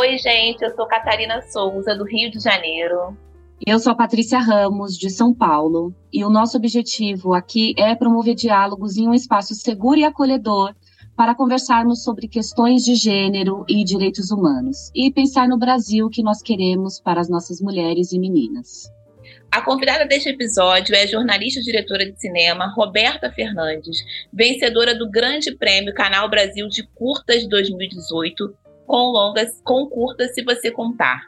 Oi, gente, eu sou Catarina Souza, do Rio de Janeiro. Eu sou a Patrícia Ramos, de São Paulo, e o nosso objetivo aqui é promover diálogos em um espaço seguro e acolhedor para conversarmos sobre questões de gênero e direitos humanos e pensar no Brasil que nós queremos para as nossas mulheres e meninas. A convidada deste episódio é a jornalista e diretora de cinema Roberta Fernandes, vencedora do Grande Prêmio Canal Brasil de Curtas 2018 com longas, com curtas se você contar.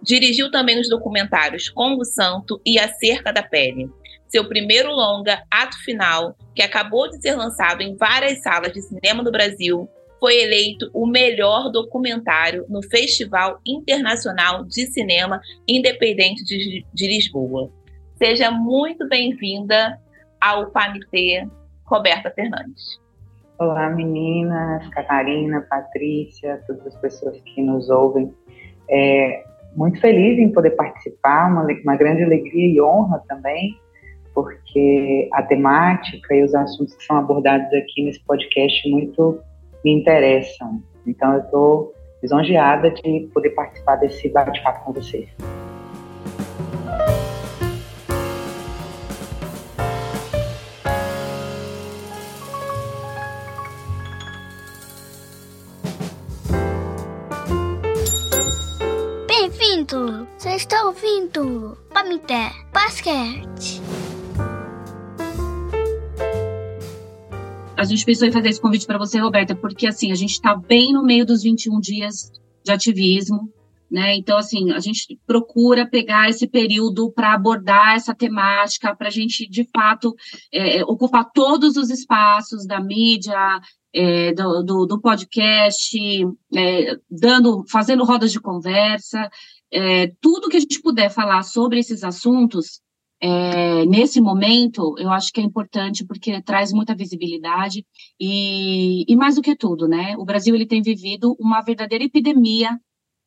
Dirigiu também os documentários Congo Santo e A Cerca da Pele. Seu primeiro longa, Ato Final, que acabou de ser lançado em várias salas de cinema do Brasil, foi eleito o melhor documentário no Festival Internacional de Cinema Independente de, de Lisboa. Seja muito bem-vinda ao PAMITê, Roberta Fernandes. Olá, meninas, Catarina, Patrícia, todas as pessoas que nos ouvem. É, muito feliz em poder participar, uma, uma grande alegria e honra também, porque a temática e os assuntos que são abordados aqui nesse podcast muito me interessam. Então, eu estou lisonjeada de poder participar desse bate-papo com vocês. Você está ouvindo Pamité Basquete. A gente pensou em fazer esse convite para você, Roberta, porque assim, a gente está bem no meio dos 21 dias de ativismo, né? Então, assim, a gente procura pegar esse período para abordar essa temática, para a gente, de fato, é, ocupar todos os espaços da mídia, é, do, do, do, podcast, é, dando, fazendo rodas de conversa, é, tudo que a gente puder falar sobre esses assuntos é, nesse momento, eu acho que é importante porque traz muita visibilidade e, e, mais do que tudo, né? O Brasil ele tem vivido uma verdadeira epidemia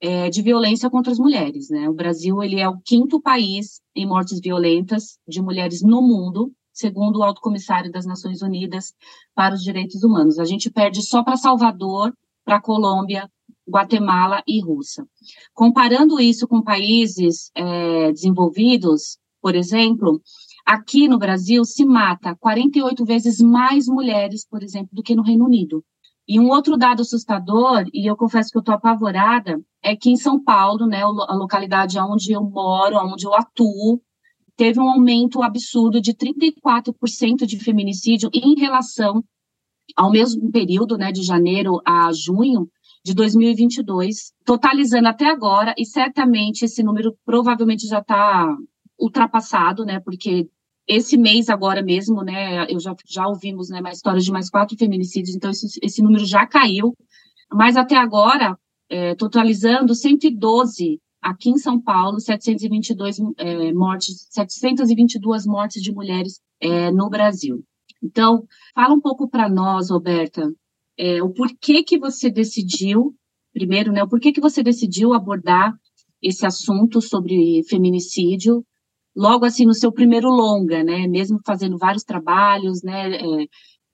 é, de violência contra as mulheres, né? O Brasil ele é o quinto país em mortes violentas de mulheres no mundo, segundo o Alto Comissário das Nações Unidas para os Direitos Humanos. A gente perde só para Salvador, para Colômbia, Guatemala e Rússia. Comparando isso com países é, desenvolvidos, por exemplo, aqui no Brasil se mata 48 vezes mais mulheres, por exemplo, do que no Reino Unido. E um outro dado assustador, e eu confesso que eu estou apavorada, é que em São Paulo, né, a localidade onde eu moro, onde eu atuo, teve um aumento absurdo de 34% de feminicídio em relação ao mesmo período, né, de janeiro a junho de 2022, totalizando até agora, e certamente esse número provavelmente já está ultrapassado, né, porque esse mês agora mesmo, né, eu já, já ouvimos, né, mais histórias de mais quatro feminicídios, então esse, esse número já caiu, mas até agora, é, totalizando 112 aqui em São Paulo, 722 é, mortes, 722 mortes de mulheres é, no Brasil. Então, fala um pouco para nós, Roberta, é, o porquê que você decidiu, primeiro, né, o porquê que você decidiu abordar esse assunto sobre feminicídio, logo assim no seu primeiro longa, né, mesmo fazendo vários trabalhos, né, é,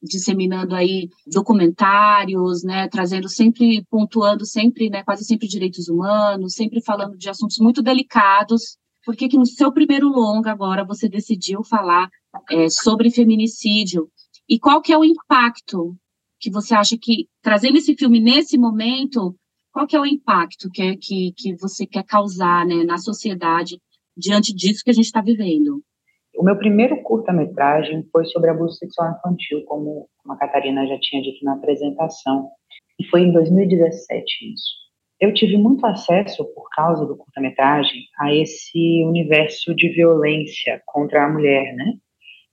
disseminando aí documentários, né, trazendo sempre, pontuando sempre, né, quase sempre direitos humanos, sempre falando de assuntos muito delicados. Por que que no seu primeiro longa agora você decidiu falar é, sobre feminicídio? E qual que é o impacto que você acha que, trazendo esse filme nesse momento, qual que é o impacto que, que, que você quer causar né, na sociedade diante disso que a gente está vivendo? O meu primeiro curta-metragem foi sobre abuso sexual infantil, como a Catarina já tinha dito na apresentação, e foi em 2017 isso. Eu tive muito acesso, por causa do curta-metragem, a esse universo de violência contra a mulher, né?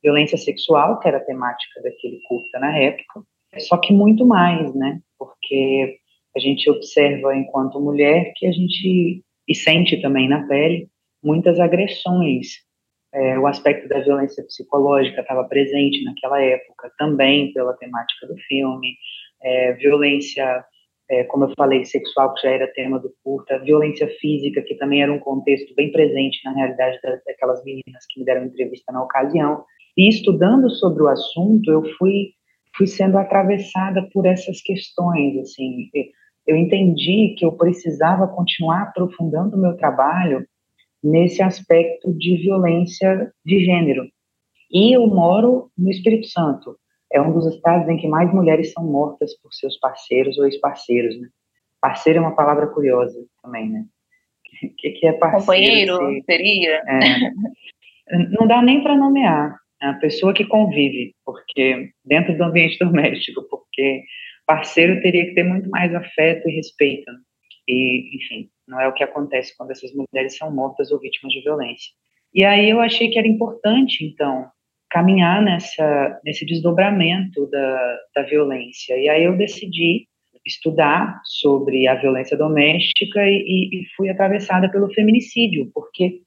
Violência sexual, que era a temática daquele curta na época, só que muito mais, né? Porque a gente observa enquanto mulher que a gente e sente também na pele muitas agressões. É, o aspecto da violência psicológica estava presente naquela época também pela temática do filme, é, violência, é, como eu falei, sexual que já era tema do curta, violência física que também era um contexto bem presente na realidade daquelas meninas que me deram entrevista na ocasião. E estudando sobre o assunto, eu fui fui sendo atravessada por essas questões, assim, eu entendi que eu precisava continuar aprofundando o meu trabalho nesse aspecto de violência de gênero. E eu moro no Espírito Santo. É um dos estados em que mais mulheres são mortas por seus parceiros ou ex-parceiros, né? Parceiro é uma palavra curiosa também, né? O que, que, é parceiro? Companheiro, se... seria? É, não dá nem para nomear a pessoa que convive, porque dentro do ambiente doméstico, porque parceiro teria que ter muito mais afeto e respeito. Né? E, enfim, não é o que acontece quando essas mulheres são mortas ou vítimas de violência. E aí eu achei que era importante, então, caminhar nessa, nesse desdobramento da, da violência. E aí eu decidi estudar sobre a violência doméstica e, e, fui atravessada pelo feminicídio, porque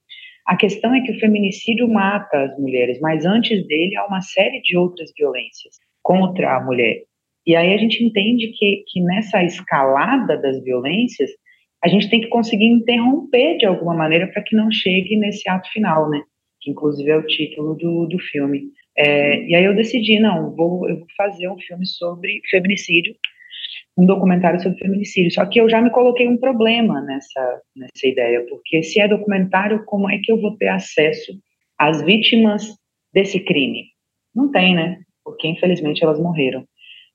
a questão é que o feminicídio mata as mulheres, mas antes dele há uma série de outras violências contra a mulher. E aí a gente entende que, que nessa escalada das violências, a gente tem que conseguir interromper de alguma maneira para que não chegue nesse ato final, né? Que inclusive é o título do, do filme. É, e aí eu decidi, não, vou, eu vou fazer um filme sobre feminicídio, um documentário sobre feminicídio. Só que eu já me coloquei um problema nessa, nessa ideia, porque se é documentário, como é que eu vou ter acesso às vítimas desse crime? Não tem, né? Porque infelizmente elas morreram.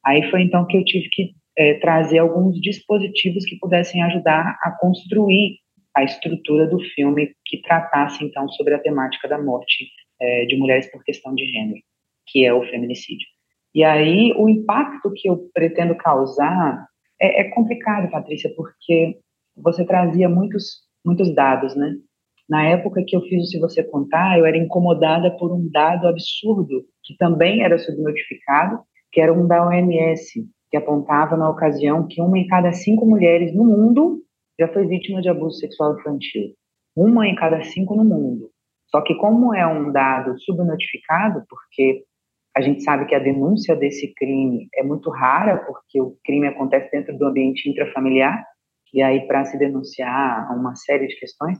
Aí foi então que eu tive que é, trazer alguns dispositivos que pudessem ajudar a construir a estrutura do filme que tratasse então sobre a temática da morte é, de mulheres por questão de gênero, que é o feminicídio. E aí o impacto que eu pretendo causar é, é complicado, Patrícia, porque você trazia muitos muitos dados, né? Na época que eu fiz o Se Você Contar, eu era incomodada por um dado absurdo, que também era subnotificado, que era um da OMS, que apontava na ocasião que uma em cada cinco mulheres no mundo já foi vítima de abuso sexual infantil. Uma em cada cinco no mundo. Só que como é um dado subnotificado, porque a gente sabe que a denúncia desse crime é muito rara, porque o crime acontece dentro do ambiente intrafamiliar, e aí para se denunciar uma série de questões,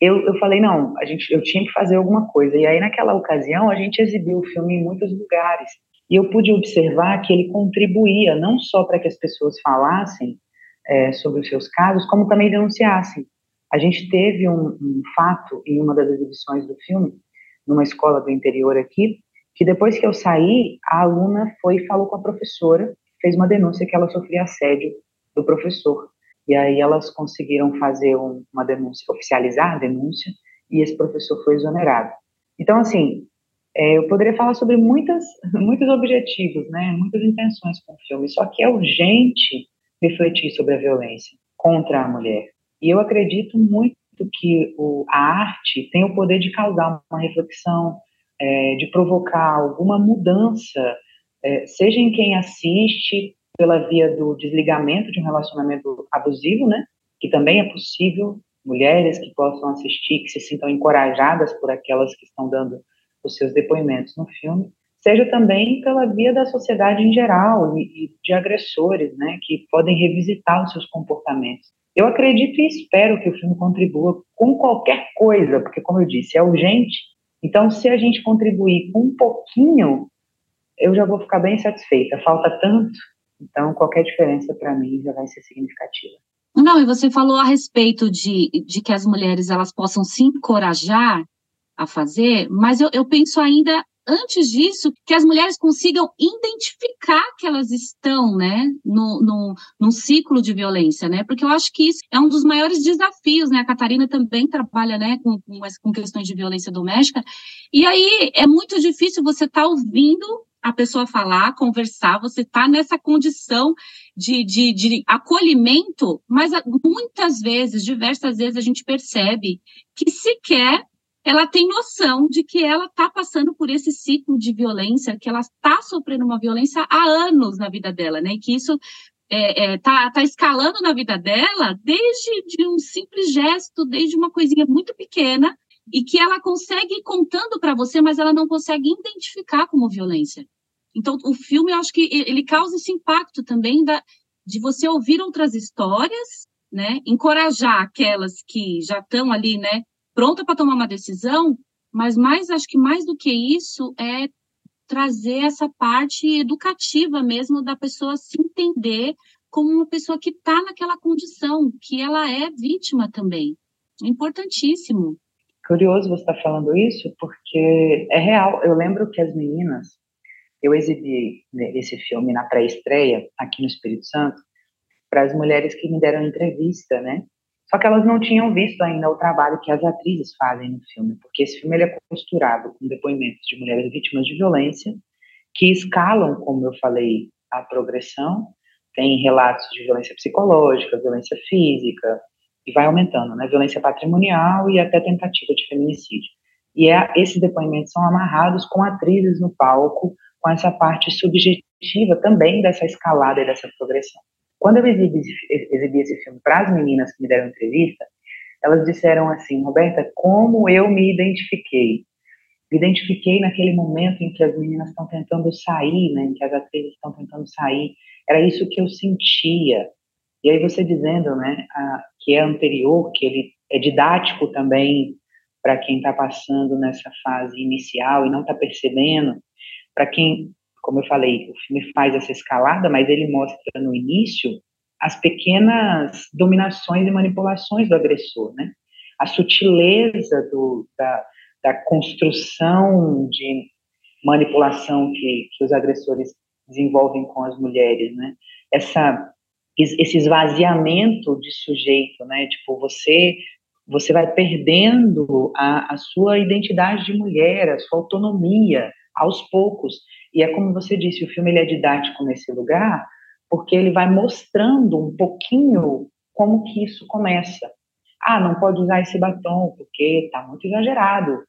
eu, eu falei, não, a gente, eu tinha que fazer alguma coisa. E aí, naquela ocasião, a gente exibiu o filme em muitos lugares. E eu pude observar que ele contribuía não só para que as pessoas falassem é, sobre os seus casos, como também denunciassem. A gente teve um, um fato em uma das exibições do filme, numa escola do interior aqui, que depois que eu saí, a aluna foi e falou com a professora, fez uma denúncia que ela sofria assédio do professor. E aí elas conseguiram fazer um, uma denúncia, oficializar a denúncia, e esse professor foi exonerado. Então, assim, é, eu poderia falar sobre muitas, muitos objetivos, né, muitas intenções com o filme, só que é urgente refletir sobre a violência contra a mulher. E eu acredito muito que o, a arte tem o poder de causar uma reflexão, é, de provocar alguma mudança, é, seja em quem assiste, pela via do desligamento de um relacionamento abusivo, né, que também é possível, mulheres que possam assistir, que se sintam encorajadas por aquelas que estão dando os seus depoimentos no filme, seja também pela via da sociedade em geral e, de agressores, né, que podem revisitar os seus comportamentos. Eu acredito e espero que o filme contribua com qualquer coisa, porque, como eu disse, é urgente. Então, se a gente contribuir com um pouquinho, eu já vou ficar bem satisfeita. Falta tanto, então qualquer diferença para mim já vai ser significativa. Não, e você falou a respeito de, de que as mulheres elas possam se encorajar a fazer, mas eu, eu penso ainda antes disso, que as mulheres consigam identificar que elas estão, né, no, no, num ciclo de violência, né, porque eu acho que isso é um dos maiores desafios, né, a Catarina também trabalha, né, com, com, com questões de violência doméstica, e aí é muito difícil você estar tá ouvindo a pessoa falar, conversar, você está nessa condição de, de, de acolhimento, mas muitas vezes, diversas vezes, a gente percebe que sequer ela tem noção de que ela está passando por esse ciclo de violência, que ela está sofrendo uma violência há anos na vida dela, né? E que isso é, é, tá, tá escalando na vida dela desde de um simples gesto, desde uma coisinha muito pequena, e que ela consegue ir contando para você, mas ela não consegue identificar como violência. Então, o filme, eu acho que ele causa esse impacto também da, de você ouvir outras histórias, né? Encorajar aquelas que já estão ali, né? Pronta para tomar uma decisão, mas mais acho que mais do que isso é trazer essa parte educativa mesmo da pessoa se entender como uma pessoa que está naquela condição, que ela é vítima também. É importantíssimo. Curioso você estar tá falando isso, porque é real. Eu lembro que as meninas, eu exibi esse filme na pré-estreia aqui no Espírito Santo para as mulheres que me deram entrevista, né? Só que elas não tinham visto ainda o trabalho que as atrizes fazem no filme, porque esse filme ele é costurado com depoimentos de mulheres vítimas de violência que escalam, como eu falei, a progressão. Tem relatos de violência psicológica, violência física, e vai aumentando, né? Violência patrimonial e até tentativa de feminicídio. E é, esses depoimentos são amarrados com atrizes no palco, com essa parte subjetiva também dessa escalada e dessa progressão. Quando eu exibi, exibi esse filme para as meninas que me deram entrevista, elas disseram assim, Roberta, como eu me identifiquei? Me identifiquei naquele momento em que as meninas estão tentando sair, né, em que as atrizes estão tentando sair. Era isso que eu sentia. E aí você dizendo, né, a, que é anterior, que ele é didático também para quem está passando nessa fase inicial e não está percebendo, para quem como eu falei, o filme faz essa escalada, mas ele mostra no início as pequenas dominações e manipulações do agressor, né? A sutileza do, da, da construção de manipulação que, que os agressores desenvolvem com as mulheres, né? Essa esse esvaziamento de sujeito, né? Tipo, você você vai perdendo a, a sua identidade de mulher, a sua autonomia aos poucos. E é como você disse, o filme ele é didático nesse lugar, porque ele vai mostrando um pouquinho como que isso começa. Ah, não pode usar esse batom porque está muito exagerado.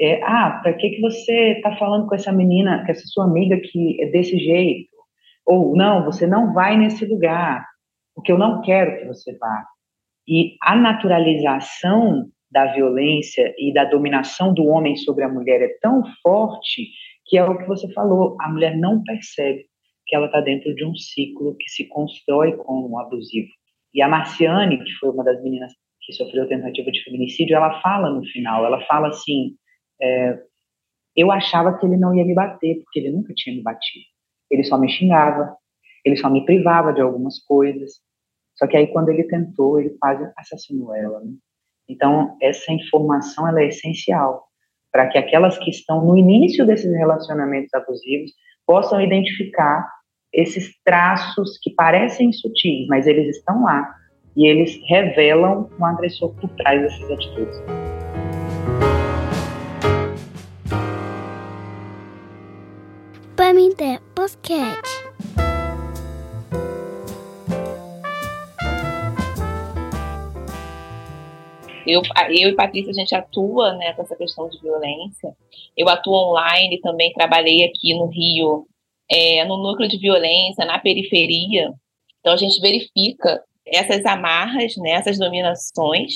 É, ah, para que que você está falando com essa menina, com essa sua amiga que é desse jeito? Ou não, você não vai nesse lugar, porque eu não quero que você vá. E a naturalização da violência e da dominação do homem sobre a mulher é tão forte que é o que você falou, a mulher não percebe que ela está dentro de um ciclo que se constrói com o abusivo. E a Marciane, que foi uma das meninas que sofreu tentativa de feminicídio, ela fala no final, ela fala assim, é, eu achava que ele não ia me bater, porque ele nunca tinha me batido. Ele só me xingava, ele só me privava de algumas coisas. Só que aí quando ele tentou, ele quase assassinou ela. Né? Então essa informação ela é essencial para que aquelas que estão no início desses relacionamentos abusivos possam identificar esses traços que parecem sutis, mas eles estão lá e eles revelam um agressor por trás dessas atitudes. Pamité Podcast. Eu, eu e Patrícia, a gente atua né, com essa questão de violência. Eu atuo online, também trabalhei aqui no Rio, é, no núcleo de violência, na periferia. Então, a gente verifica essas amarras, né, essas dominações.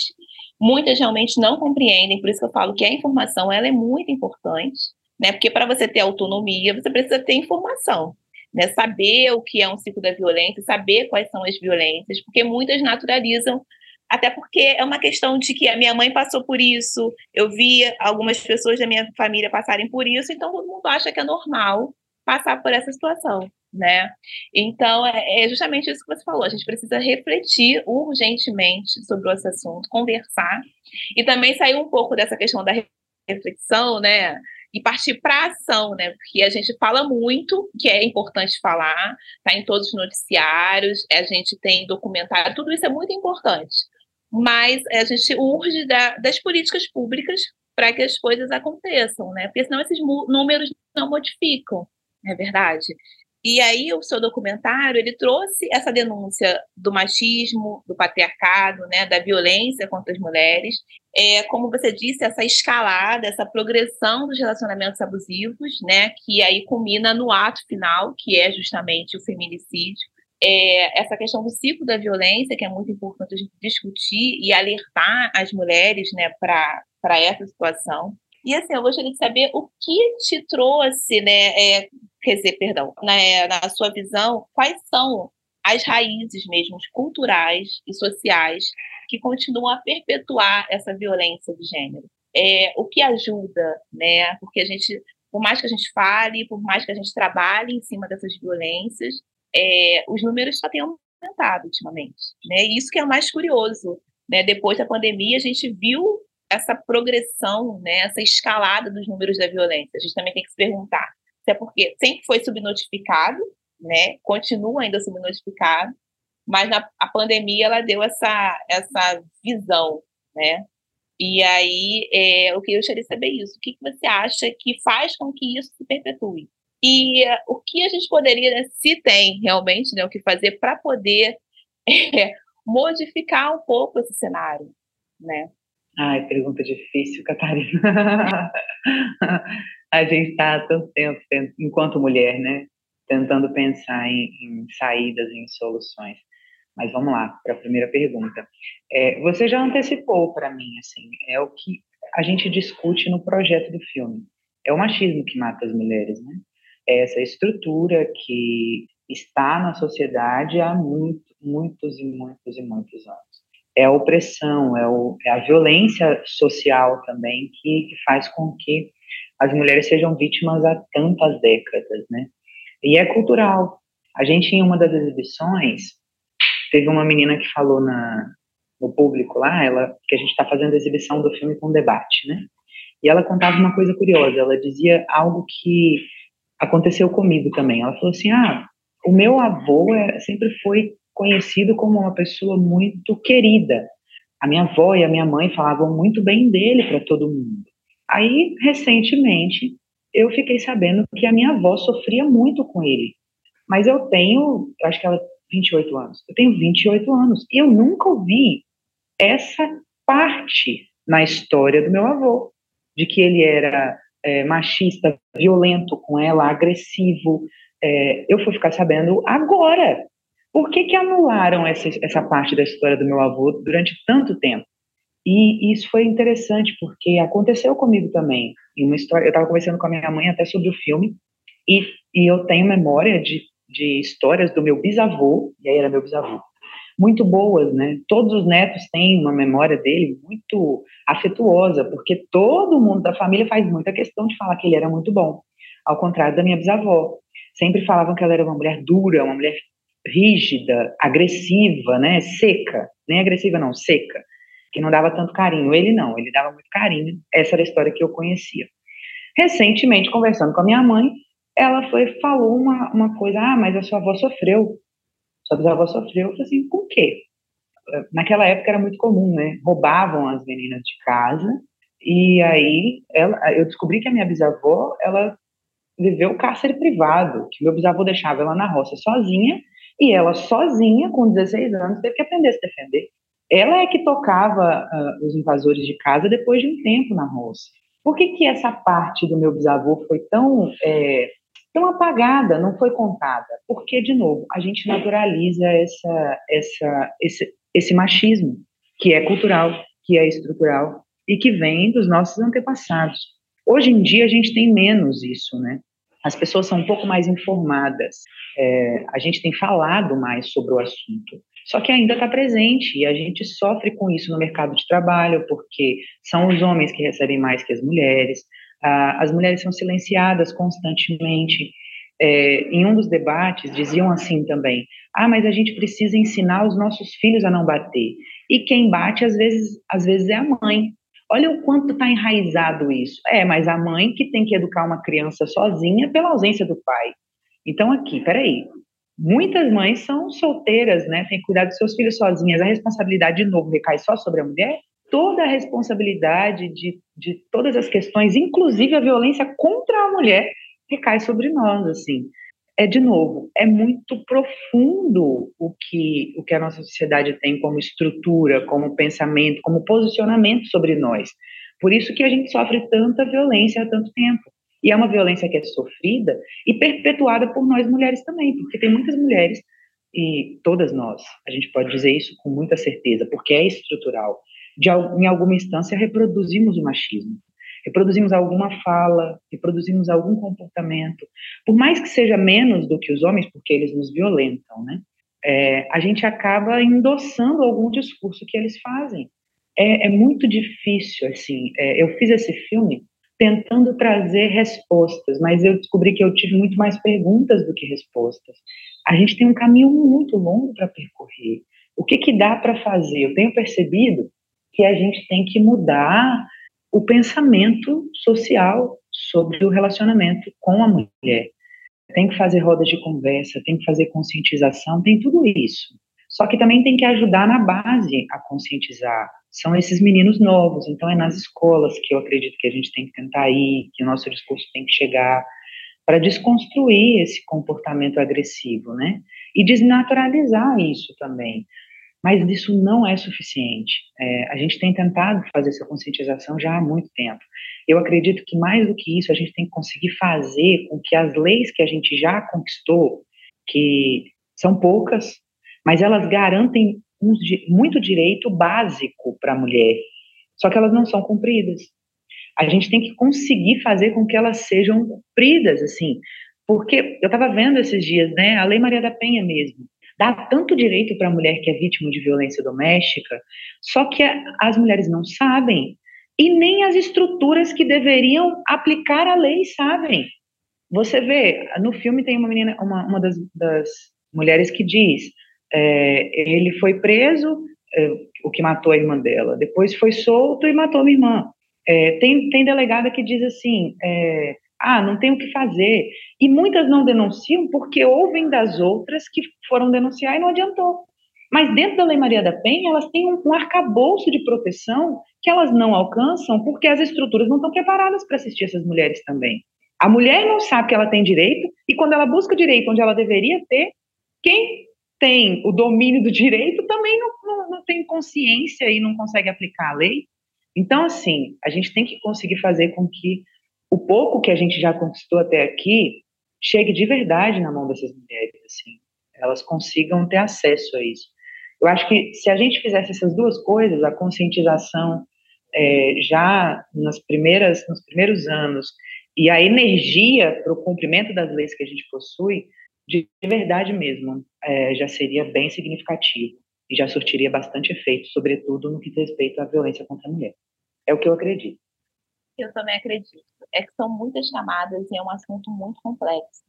Muitas realmente não compreendem, por isso que eu falo que a informação ela é muito importante, né, porque para você ter autonomia, você precisa ter informação. Né, saber o que é um ciclo da violência, saber quais são as violências, porque muitas naturalizam até porque é uma questão de que a minha mãe passou por isso, eu vi algumas pessoas da minha família passarem por isso, então todo mundo acha que é normal passar por essa situação, né? Então é, é justamente isso que você falou. A gente precisa refletir urgentemente sobre esse assunto, conversar e também sair um pouco dessa questão da reflexão, né? E partir para ação, né? Porque a gente fala muito, que é importante falar, tá em todos os noticiários, a gente tem documentário, tudo isso é muito importante mas a gente urge da, das políticas públicas para que as coisas aconteçam, né? Porque senão esses números não modificam, é verdade? E aí o seu documentário ele trouxe essa denúncia do machismo, do patriarcado, né, da violência contra as mulheres, é, como você disse, essa escalada, essa progressão dos relacionamentos abusivos, né, que aí culmina no ato final, que é justamente o feminicídio é, essa questão do ciclo da violência, que é muito importante a gente discutir e alertar as mulheres né, para essa situação. E assim, eu gostaria de saber o que te trouxe, né? É, quer dizer, perdão, na, na sua visão, quais são as raízes mesmo culturais e sociais que continuam a perpetuar essa violência de gênero. É, o que ajuda, né? Porque a gente, por mais que a gente fale, por mais que a gente trabalhe em cima dessas violências, é, os números só têm aumentado ultimamente, né? Isso que é o mais curioso, né? Depois da pandemia, a gente viu essa progressão, né? Essa escalada dos números da violência. A gente também tem que se perguntar se é porque sempre foi subnotificado, né? Continua ainda subnotificado, mas na, a pandemia ela deu essa essa visão, né? E aí, é, eu queria saber isso. O que, que você acha que faz com que isso se perpetue? E uh, o que a gente poderia, se tem realmente né, o que fazer para poder é, modificar um pouco esse cenário, né? Ai, pergunta difícil, Catarina. a gente está há tanto tempo, enquanto mulher, né, tentando pensar em, em saídas, em soluções. Mas vamos lá para a primeira pergunta. É, você já antecipou para mim, assim, é o que a gente discute no projeto do filme. É o machismo que mata as mulheres, né? Essa estrutura que está na sociedade há muito, muitos e muitos e muitos anos. É a opressão, é, o, é a violência social também que, que faz com que as mulheres sejam vítimas há tantas décadas, né? E é cultural. A gente, em uma das exibições, Teve uma menina que falou na, no público lá, ela, que a gente está fazendo a exibição do filme com debate, né? E ela contava uma coisa curiosa, ela dizia algo que aconteceu comigo também. Ela falou assim: ah, o meu avô é, sempre foi conhecido como uma pessoa muito querida. A minha avó e a minha mãe falavam muito bem dele para todo mundo. Aí, recentemente, eu fiquei sabendo que a minha avó sofria muito com ele. Mas eu tenho, eu acho que ela 28 anos. Eu tenho 28 anos e eu nunca ouvi essa parte na história do meu avô, de que ele era é, machista, violento com ela, agressivo. É, eu fui ficar sabendo agora. Por que, que anularam essa, essa parte da história do meu avô durante tanto tempo? E isso foi interessante, porque aconteceu comigo também. Em uma história, eu estava conversando com a minha mãe até sobre o filme, e, e eu tenho memória de de histórias do meu bisavô, e aí era meu bisavô, muito boas, né? Todos os netos têm uma memória dele muito afetuosa, porque todo mundo da família faz muita questão de falar que ele era muito bom, ao contrário da minha bisavó. Sempre falavam que ela era uma mulher dura, uma mulher rígida, agressiva, né? Seca, nem agressiva não, seca, que não dava tanto carinho. Ele não, ele dava muito carinho. Essa era a história que eu conhecia. Recentemente, conversando com a minha mãe, ela foi falou uma, uma coisa, ah, mas a sua avó sofreu, sua bisavó sofreu, eu falei assim, com o quê? Naquela época era muito comum, né, roubavam as meninas de casa, e aí ela, eu descobri que a minha bisavó, ela viveu cárcere privado, que meu bisavô deixava ela na roça sozinha, e ela sozinha, com 16 anos, teve que aprender a se defender. Ela é que tocava uh, os invasores de casa depois de um tempo na roça. Por que, que essa parte do meu bisavô foi tão é, tão apagada, não foi contada. Porque, de novo, a gente naturaliza essa, essa, esse, esse machismo, que é cultural, que é estrutural e que vem dos nossos antepassados. Hoje em dia a gente tem menos isso, né? As pessoas são um pouco mais informadas, é, a gente tem falado mais sobre o assunto. Só que ainda está presente e a gente sofre com isso no mercado de trabalho, porque são os homens que recebem mais que as mulheres, ah, as mulheres são silenciadas constantemente. É, em um dos debates diziam assim também: ah, mas a gente precisa ensinar os nossos filhos a não bater. E quem bate às vezes, às vezes é a mãe. Olha o quanto está enraizado isso. É, mas a mãe que tem que educar uma criança sozinha pela ausência do pai. Então aqui, peraí. Muitas mães são solteiras, né? Tem que cuidar dos seus filhos sozinhas. A responsabilidade de novo recai só sobre a mulher? Toda a responsabilidade de, de todas as questões, inclusive a violência contra a mulher, recai sobre nós, assim. É, de novo, é muito profundo o que, o que a nossa sociedade tem como estrutura, como pensamento, como posicionamento sobre nós. Por isso que a gente sofre tanta violência há tanto tempo. E é uma violência que é sofrida e perpetuada por nós mulheres também, porque tem muitas mulheres, e todas nós, a gente pode dizer isso com muita certeza, porque é estrutural de, em alguma instância, reproduzimos o machismo. Reproduzimos alguma fala, reproduzimos algum comportamento. Por mais que seja menos do que os homens, porque eles nos violentam, né? É, a gente acaba endossando algum discurso que eles fazem. É, é muito difícil, assim. É, eu fiz esse filme tentando trazer respostas, mas eu descobri que eu tive muito mais perguntas do que respostas. a gente tem um caminho muito longo para percorrer. O que, que dá para fazer? Eu tenho percebido que a gente tem que mudar o pensamento social sobre o relacionamento com a mulher. Tem que fazer rodas de conversa, tem que fazer conscientização, tem tudo isso. Só que também tem que ajudar na base a conscientizar. São esses meninos novos, então é nas escolas que eu acredito que a gente tem que tentar ir, que o nosso discurso tem que chegar para desconstruir esse comportamento agressivo, né? E desnaturalizar isso também. Mas isso não é suficiente. É, a gente tem tentado fazer essa conscientização já há muito tempo. Eu acredito que mais do que isso, a gente tem que conseguir fazer com que as leis que a gente já conquistou, que são poucas, mas elas garantem um, muito direito básico para a mulher, só que elas não são cumpridas. A gente tem que conseguir fazer com que elas sejam cumpridas, assim, porque eu estava vendo esses dias, né, a Lei Maria da Penha mesmo, dá tanto direito para a mulher que é vítima de violência doméstica, só que as mulheres não sabem e nem as estruturas que deveriam aplicar a lei sabem. Você vê, no filme tem uma menina, uma, uma das, das mulheres que diz: é, ele foi preso, é, o que matou a irmã dela, depois foi solto e matou minha irmã. É, tem, tem delegada que diz assim: é, ah, não tem o que fazer. E muitas não denunciam porque ouvem das outras que foram denunciar e não adiantou. Mas dentro da Lei Maria da Penha, elas têm um, um arcabouço de proteção que elas não alcançam porque as estruturas não estão preparadas para assistir essas mulheres também. A mulher não sabe que ela tem direito, e quando ela busca direito onde ela deveria ter, quem tem o domínio do direito também não, não, não tem consciência e não consegue aplicar a lei. Então, assim, a gente tem que conseguir fazer com que o pouco que a gente já conquistou até aqui chegue de verdade na mão dessas mulheres, assim, elas consigam ter acesso a isso. Eu acho que se a gente fizesse essas duas coisas, a conscientização é, já nas primeiras, nos primeiros anos e a energia para o cumprimento das leis que a gente possui, de verdade mesmo, é, já seria bem significativo e já surtiria bastante efeito, sobretudo no que diz respeito à violência contra a mulher. É o que eu acredito. Eu também acredito. É que são muitas camadas e é um assunto muito complexo.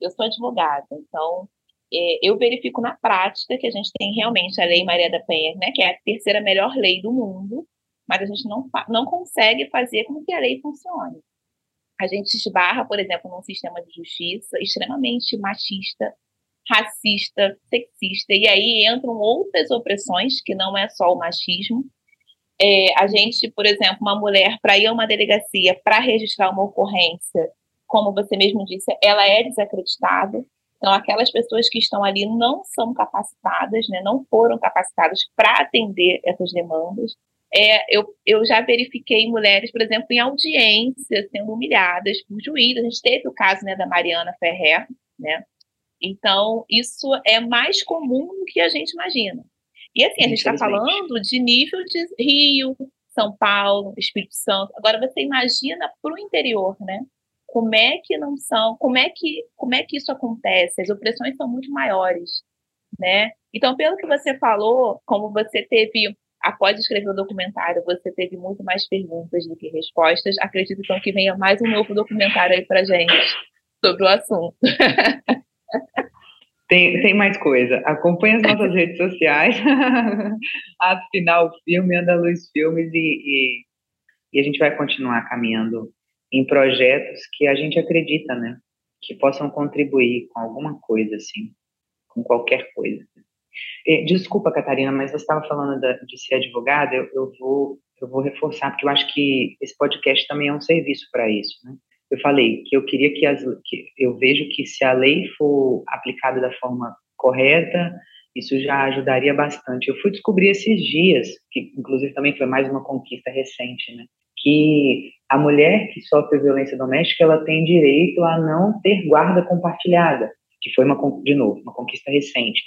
Eu sou advogada, então é, eu verifico na prática que a gente tem realmente a Lei Maria da Penha, né, que é a terceira melhor lei do mundo, mas a gente não, não consegue fazer com que a lei funcione a gente esbarra, por exemplo, num sistema de justiça extremamente machista, racista, sexista, e aí entram outras opressões, que não é só o machismo. É, a gente, por exemplo, uma mulher, para ir a uma delegacia para registrar uma ocorrência, como você mesmo disse, ela é desacreditada. Então, aquelas pessoas que estão ali não são capacitadas, né, não foram capacitadas para atender essas demandas. É, eu, eu já verifiquei mulheres, por exemplo, em audiência, sendo humilhadas por juízes. A gente teve o caso né, da Mariana Ferrer, né? Então, isso é mais comum do que a gente imagina. E assim, a gente está falando de nível de Rio, São Paulo, Espírito Santo. Agora você imagina para o interior, né? Como é que não são, como é que, como é que isso acontece? As opressões são muito maiores, né? Então, pelo que você falou, como você teve após escrever o documentário, você teve muito mais perguntas do que respostas. Acredito então que venha mais um novo documentário aí para gente sobre o assunto. Tem, tem mais coisa. Acompanhe as nossas redes sociais. Afinal, o filme anda luz filmes e, e, e a gente vai continuar caminhando em projetos que a gente acredita, né? Que possam contribuir com alguma coisa, assim, com qualquer coisa. Desculpa, Catarina, mas você estava falando de ser advogada, eu, eu, vou, eu vou reforçar, porque eu acho que esse podcast também é um serviço para isso, né? Eu falei que eu queria que, as, que eu vejo que se a lei for aplicada da forma correta, isso já ajudaria bastante. Eu fui descobrir esses dias, que inclusive também foi mais uma conquista recente, né? Que a mulher que sofre violência doméstica, ela tem direito a não ter guarda compartilhada, que foi uma de novo uma conquista recente.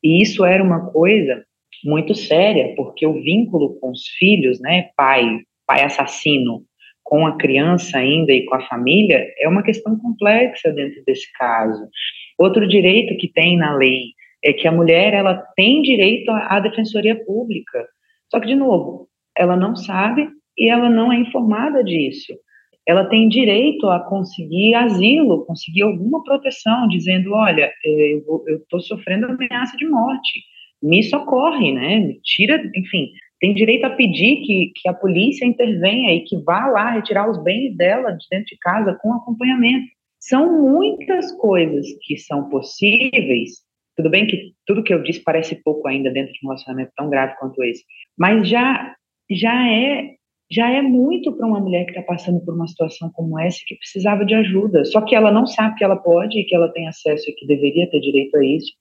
E isso era uma coisa muito séria, porque o vínculo com os filhos, né, pai, pai assassino, com a criança ainda e com a família, é uma questão complexa dentro desse caso. Outro direito que tem na lei é que a mulher ela tem direito à defensoria pública. Só que de novo, ela não sabe e ela não é informada disso. ela tem direito a conseguir asilo, conseguir alguma proteção, dizendo, olha, é, eu estou sofrendo ameaça de morte, me socorre, né? Me tira, enfim, tem direito a pedir que, que a polícia intervenha e que vá lá retirar os bens dela de dentro de casa com acompanhamento. São muitas coisas que são possíveis. Tudo bem que tudo que eu disse parece pouco ainda dentro de um relacionamento tão grave quanto esse, mas já já é já é muito para uma mulher que está passando por uma situação como essa que precisava de ajuda. Só que ela não sabe que ela pode e que ela tem acesso e que deveria ter direito a isso.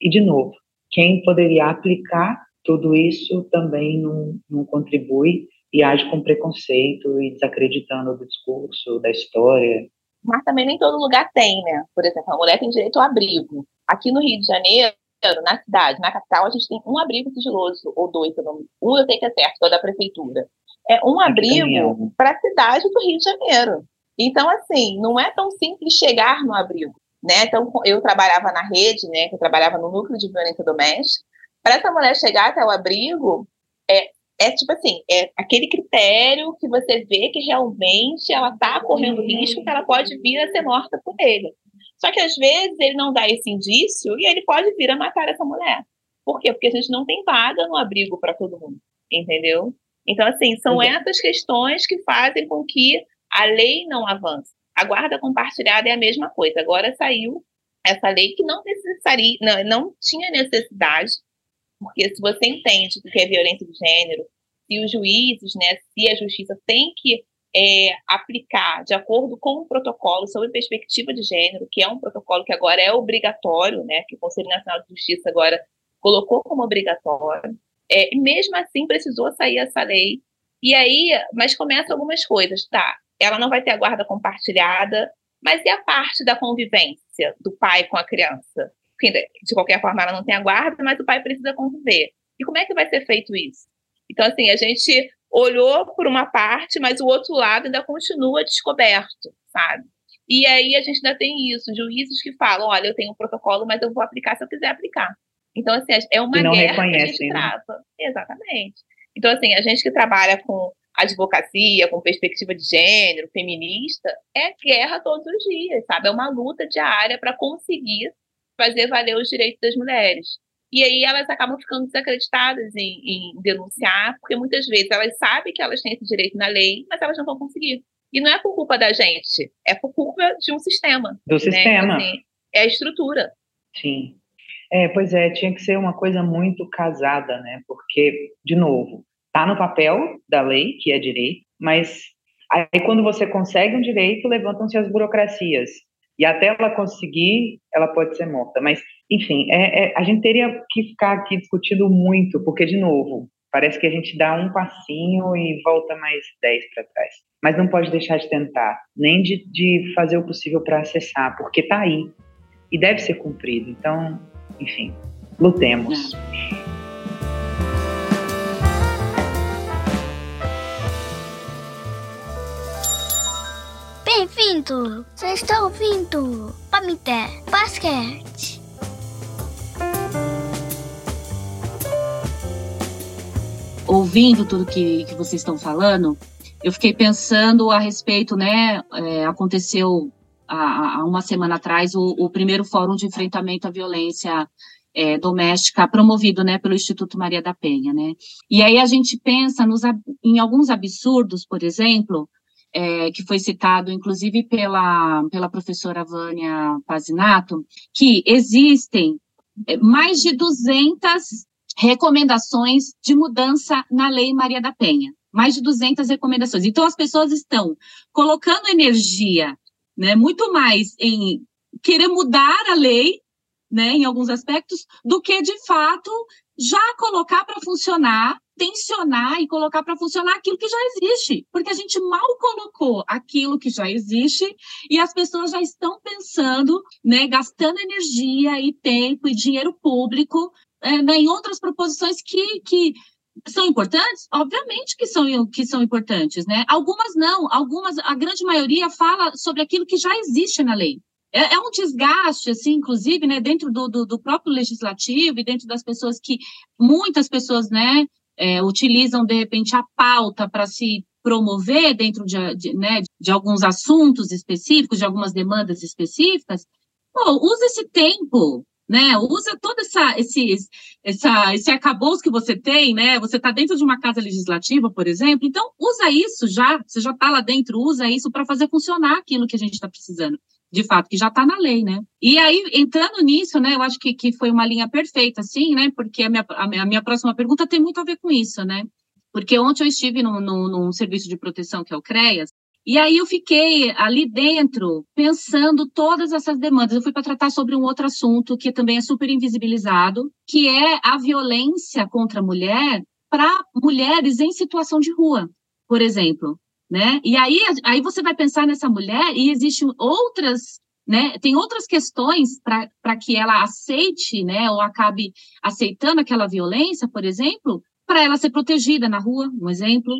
E de novo, quem poderia aplicar tudo isso também não, não contribui e age com preconceito e desacreditando do discurso, da história. Mas também nem todo lugar tem, né? Por exemplo, a mulher tem direito ao abrigo. Aqui no Rio de Janeiro, na cidade, na capital, a gente tem um abrigo sigiloso, ou dois, um eu sei que é certo, que é da prefeitura. É um abrigo para a cidade do Rio de Janeiro. Então, assim, não é tão simples chegar no abrigo. Né? Então, eu trabalhava na rede, né? Que eu trabalhava no núcleo de violência doméstica, para essa mulher chegar até o abrigo, é, é tipo assim, é aquele critério que você vê que realmente ela está correndo risco, que ela pode vir a ser morta por ele. Só que às vezes ele não dá esse indício e ele pode vir a matar essa mulher. Por quê? Porque a gente não tem vaga no abrigo para todo mundo, entendeu? Então, assim, são essas questões que fazem com que a lei não avance. A guarda compartilhada é a mesma coisa. Agora saiu essa lei que não necessaria, não, não tinha necessidade porque se você entende o que é violência de gênero, se os juízes, né, se a justiça tem que é, aplicar de acordo com o protocolo sobre perspectiva de gênero, que é um protocolo que agora é obrigatório, né, que o Conselho Nacional de Justiça agora colocou como obrigatório, é, mesmo assim precisou sair essa lei. E aí, mas começam algumas coisas, tá? Ela não vai ter a guarda compartilhada, mas e a parte da convivência do pai com a criança? De qualquer forma ela não tem a guarda, mas o pai precisa conviver. E como é que vai ser feito isso? Então, assim, a gente olhou por uma parte, mas o outro lado ainda continua descoberto, sabe? E aí a gente ainda tem isso, juízes que falam, olha, eu tenho um protocolo, mas eu vou aplicar se eu quiser aplicar. Então, assim, é uma guerra que a gente né? trava. Exatamente. Então, assim, a gente que trabalha com advocacia, com perspectiva de gênero, feminista, é guerra todos os dias, sabe? É uma luta diária para conseguir fazer valer os direitos das mulheres. E aí elas acabam ficando desacreditadas em, em, denunciar, porque muitas vezes elas sabem que elas têm esse direito na lei, mas elas não vão conseguir. E não é por culpa da gente, é por culpa de um sistema. Do né? sistema. Assim, é a estrutura. Sim. É, pois é, tinha que ser uma coisa muito casada, né? Porque, de novo, tá no papel da lei, que é direito, mas aí quando você consegue um direito, levantam-se as burocracias. E até ela conseguir, ela pode ser morta. Mas, enfim, é, é, a gente teria que ficar aqui discutindo muito, porque, de novo, parece que a gente dá um passinho e volta mais dez para trás. Mas não pode deixar de tentar, nem de, de fazer o possível para acessar, porque está aí e deve ser cumprido. Então, enfim, lutemos. É. Bem-vindo! Você está ouvindo Pamité Basquete. Ouvindo tudo que, que vocês estão falando, eu fiquei pensando a respeito, né? É, aconteceu há, há, uma semana atrás o, o, primeiro fórum de enfrentamento à violência é, doméstica promovido, né, pelo Instituto Maria da Penha, né? E aí a gente pensa nos, em alguns absurdos, por exemplo, é, que foi citado, inclusive, pela, pela professora Vânia Pazinato, que existem é, mais de 200 recomendações de mudança na Lei Maria da Penha. Mais de 200 recomendações. Então, as pessoas estão colocando energia né, muito mais em querer mudar a lei, né, em alguns aspectos, do que, de fato, já colocar para funcionar tensionar e colocar para funcionar aquilo que já existe, porque a gente mal colocou aquilo que já existe e as pessoas já estão pensando, né, gastando energia e tempo e dinheiro público é, né, em outras proposições que, que são importantes? Obviamente que são, que são importantes, né? Algumas não, algumas, a grande maioria fala sobre aquilo que já existe na lei. É, é um desgaste, assim, inclusive, né, dentro do, do, do, próprio legislativo e dentro das pessoas que, muitas pessoas, né, é, utilizam, de repente, a pauta para se promover dentro de, de, né, de alguns assuntos específicos, de algumas demandas específicas, pô, usa esse tempo, né? Usa todo essa, esse, essa, esse arcabouço que você tem, né? Você está dentro de uma casa legislativa, por exemplo, então usa isso já, você já está lá dentro, usa isso para fazer funcionar aquilo que a gente está precisando. De fato, que já está na lei, né? E aí, entrando nisso, né, eu acho que, que foi uma linha perfeita, assim, né? Porque a minha, a minha, a minha próxima pergunta tem muito a ver com isso, né? Porque ontem eu estive num, num, num serviço de proteção, que é o CREAS, e aí eu fiquei ali dentro pensando todas essas demandas. Eu fui para tratar sobre um outro assunto que também é super invisibilizado, que é a violência contra a mulher para mulheres em situação de rua, por exemplo, né? E aí aí você vai pensar nessa mulher e existem outras né, tem outras questões para que ela aceite, né, ou acabe aceitando aquela violência, por exemplo, para ela ser protegida na rua, um exemplo,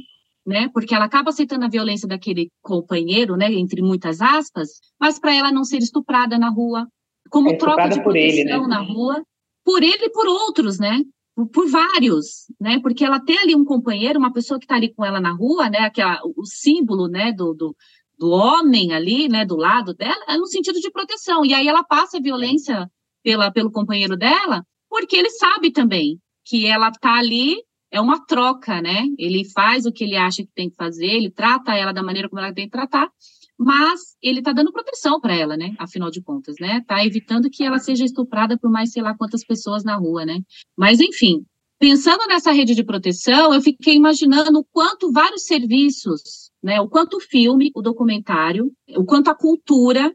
né? Porque ela acaba aceitando a violência daquele companheiro, né? Entre muitas aspas, mas para ela não ser estuprada na rua, como é troca de proteção ele, né? na rua, por ele e por outros, né? Por, vários, né? Porque ela tem ali um companheiro, uma pessoa que está ali com ela na rua, né? Que é o símbolo, né? Do, do, do homem ali, né? Do lado dela, é no sentido de proteção. E aí ela passa a violência pela, pelo companheiro dela, porque ele sabe também que ela está ali é uma troca, né? Ele faz o que ele acha que tem que fazer, ele trata ela da maneira como ela tem que tratar, mas ele está dando proteção para ela, né? Afinal de contas, né? Está evitando que ela seja estuprada por mais sei lá quantas pessoas na rua, né? Mas enfim, pensando nessa rede de proteção, eu fiquei imaginando o quanto vários serviços, né? O quanto o filme, o documentário, o quanto a cultura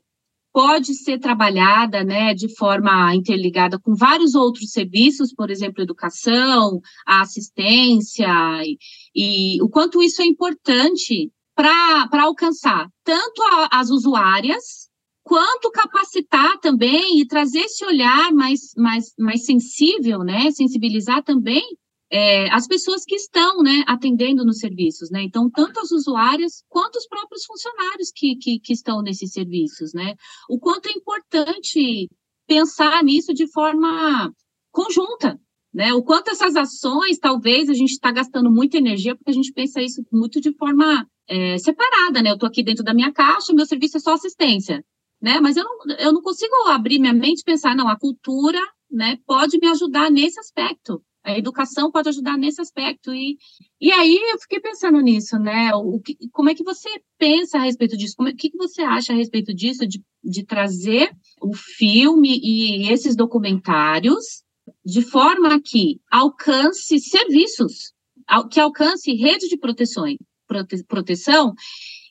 pode ser trabalhada né, de forma interligada com vários outros serviços, por exemplo, educação, assistência, e, e o quanto isso é importante para alcançar tanto a, as usuárias, quanto capacitar também e trazer esse olhar mais, mais, mais sensível, né, sensibilizar também é, as pessoas que estão né, atendendo nos serviços, né? Então, tanto as usuárias quanto os próprios funcionários que, que, que estão nesses serviços, né? O quanto é importante pensar nisso de forma conjunta, né? O quanto essas ações, talvez a gente está gastando muita energia, porque a gente pensa isso muito de forma é, separada, né? Eu estou aqui dentro da minha caixa, meu serviço é só assistência, né? Mas eu não, eu não consigo abrir minha mente e pensar, não, a cultura, né, pode me ajudar nesse aspecto, a educação pode ajudar nesse aspecto. E, e aí eu fiquei pensando nisso, né? O que, como é que você pensa a respeito disso? Como, é, o que, que você acha a respeito disso, de, de trazer o filme e esses documentários de forma que alcance serviços, que alcance rede de proteção, prote, proteção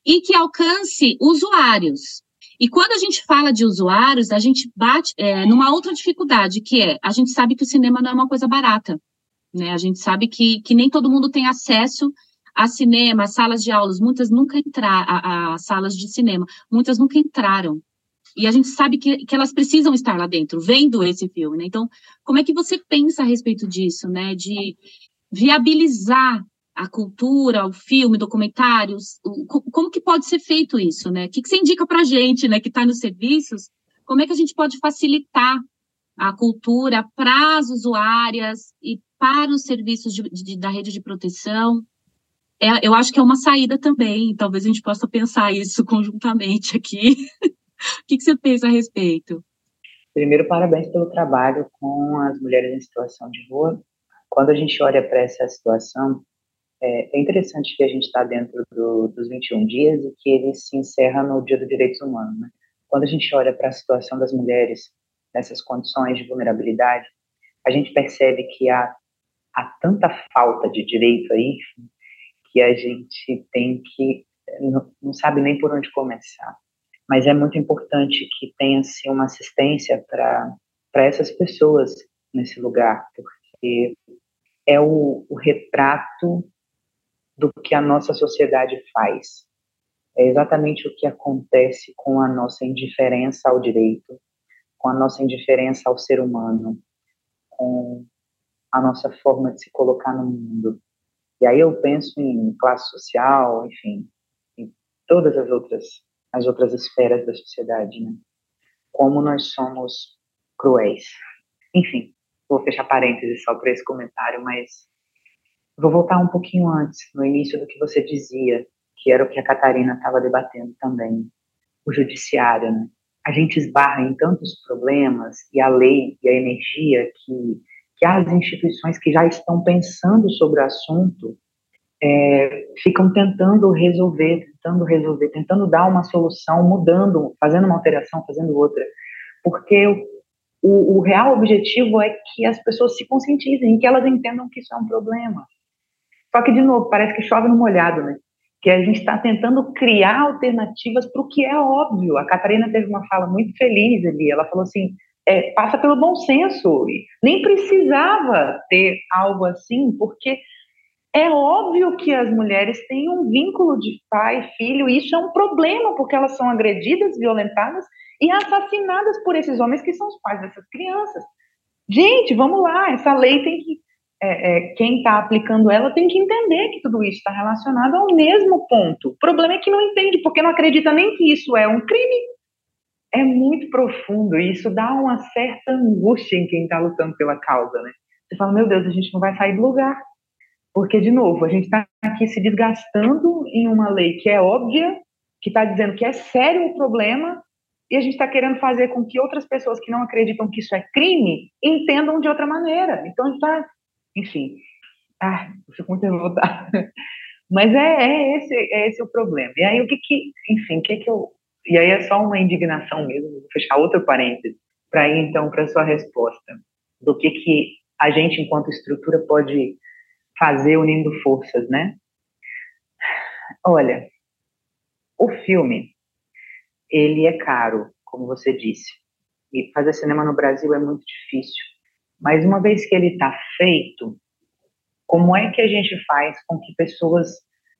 e que alcance usuários, e quando a gente fala de usuários, a gente bate é, numa outra dificuldade, que é, a gente sabe que o cinema não é uma coisa barata, né? A gente sabe que, que nem todo mundo tem acesso a cinema, a salas de aulas, muitas nunca entraram, a, a, salas de cinema, muitas nunca entraram. E a gente sabe que, que elas precisam estar lá dentro, vendo esse filme, né? Então, como é que você pensa a respeito disso, né? De viabilizar a cultura, o filme, documentários, o, como que pode ser feito isso, né? O que, que você indica para a gente, né, que está nos serviços? Como é que a gente pode facilitar a cultura para as usuárias e para os serviços de, de, da rede de proteção? É, eu acho que é uma saída também, talvez a gente possa pensar isso conjuntamente aqui. o que, que você pensa a respeito? Primeiro, parabéns pelo trabalho com as mulheres em situação de rua. Quando a gente olha para essa situação, é, é interessante que a gente está dentro do, dos 21 dias e que ele se encerra no Dia dos Direitos Humanos. Né? Quando a gente olha para a situação das mulheres nessas condições de vulnerabilidade, a gente percebe que há, há tanta falta de direito aí que a gente tem que não, não sabe nem por onde começar. Mas é muito importante que tenha-se uma assistência para essas pessoas nesse lugar, porque é o, o retrato do que a nossa sociedade faz. É exatamente o que acontece com a nossa indiferença ao direito, com a nossa indiferença ao ser humano, com a nossa forma de se colocar no mundo. E aí eu penso em classe social, enfim, em todas as outras as outras esferas da sociedade, né? Como nós somos cruéis. Enfim, vou fechar parênteses só para esse comentário, mas Vou voltar um pouquinho antes, no início do que você dizia, que era o que a Catarina estava debatendo também, o judiciário, né? A gente esbarra em tantos problemas e a lei e a energia que, que as instituições que já estão pensando sobre o assunto é, ficam tentando resolver, tentando resolver, tentando dar uma solução, mudando, fazendo uma alteração, fazendo outra, porque o, o real objetivo é que as pessoas se conscientizem, que elas entendam que isso é um problema. Só que, de novo, parece que chove no molhado, né? Que a gente está tentando criar alternativas para o que é óbvio. A Catarina teve uma fala muito feliz ali. Ela falou assim: é, passa pelo bom senso. Nem precisava ter algo assim, porque é óbvio que as mulheres têm um vínculo de pai e filho, e isso é um problema, porque elas são agredidas, violentadas e assassinadas por esses homens que são os pais dessas crianças. Gente, vamos lá, essa lei tem que. É, é, quem está aplicando ela tem que entender que tudo isso está relacionado ao mesmo ponto. O problema é que não entende, porque não acredita nem que isso é um crime. É muito profundo e isso dá uma certa angústia em quem está lutando pela causa, né? Você fala, meu Deus, a gente não vai sair do lugar. Porque, de novo, a gente está aqui se desgastando em uma lei que é óbvia, que está dizendo que é sério o problema, e a gente está querendo fazer com que outras pessoas que não acreditam que isso é crime entendam de outra maneira. Então, a gente está, enfim, ah, eu fico muito revoltada. Mas é, é, esse, é esse o problema. E aí, o que que, enfim, o que que eu. E aí é só uma indignação mesmo, vou fechar outro parêntese, para ir então para a sua resposta. Do que que a gente, enquanto estrutura, pode fazer unindo forças, né? Olha, o filme, ele é caro, como você disse. E fazer cinema no Brasil é muito difícil. Mas uma vez que ele está feito, como é que a gente faz com que pessoas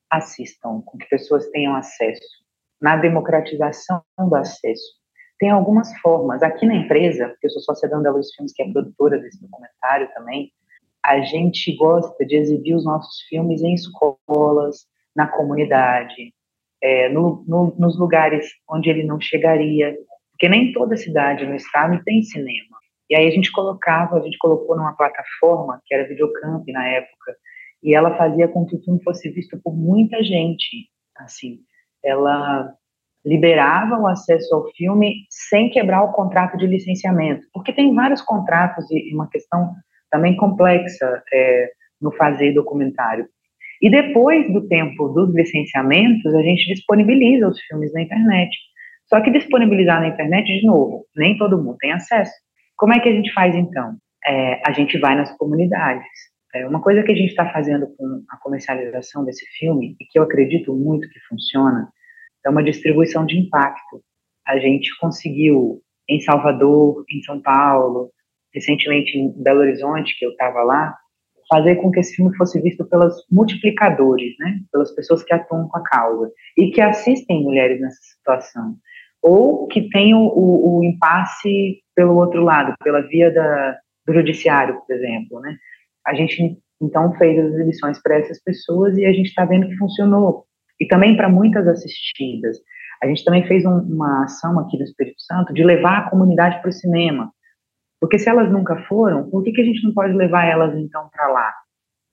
assistam, com que pessoas tenham acesso? Na democratização do acesso. Tem algumas formas. Aqui na empresa, porque eu sou sócia da Andaluz Filmes, que é produtora desse documentário também, a gente gosta de exibir os nossos filmes em escolas, na comunidade, é, no, no, nos lugares onde ele não chegaria, porque nem toda cidade no estado tem cinema. E aí a gente colocava, a gente colocou numa plataforma, que era Videocamp na época, e ela fazia com que o filme fosse visto por muita gente, assim, ela liberava o acesso ao filme sem quebrar o contrato de licenciamento, porque tem vários contratos e uma questão também complexa é, no fazer documentário. E depois do tempo dos licenciamentos, a gente disponibiliza os filmes na internet. Só que disponibilizar na internet, de novo, nem todo mundo tem acesso. Como é que a gente faz então? É, a gente vai nas comunidades. É, uma coisa que a gente está fazendo com a comercialização desse filme, e que eu acredito muito que funciona, é uma distribuição de impacto. A gente conseguiu em Salvador, em São Paulo, recentemente em Belo Horizonte, que eu estava lá, fazer com que esse filme fosse visto pelos multiplicadores, né, pelas pessoas que atuam com a causa e que assistem mulheres nessa situação, ou que tenham o, o impasse pelo outro lado, pela via da, do judiciário, por exemplo, né. A gente então fez as exibições para essas pessoas e a gente está vendo que funcionou e também para muitas assistidas. A gente também fez um, uma ação aqui no Espírito Santo de levar a comunidade para o cinema. Porque se elas nunca foram, por que, que a gente não pode levar elas então para lá?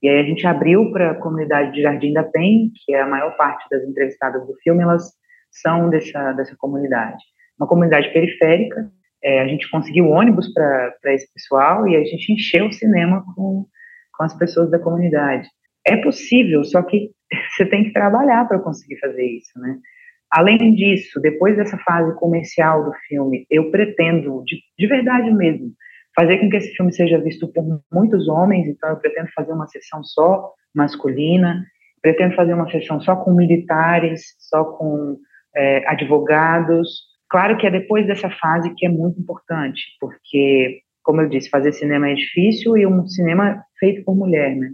E aí a gente abriu para a comunidade de Jardim da Penha, que é a maior parte das entrevistadas do filme, elas são dessa, dessa comunidade. Uma comunidade periférica, é, a gente conseguiu ônibus para esse pessoal e a gente encheu o cinema com, com as pessoas da comunidade. É possível, só que você tem que trabalhar para conseguir fazer isso, né? Além disso, depois dessa fase comercial do filme, eu pretendo, de, de verdade mesmo, fazer com que esse filme seja visto por muitos homens, então eu pretendo fazer uma sessão só masculina, pretendo fazer uma sessão só com militares, só com é, advogados. Claro que é depois dessa fase que é muito importante, porque, como eu disse, fazer cinema é difícil e um cinema feito por mulher, né?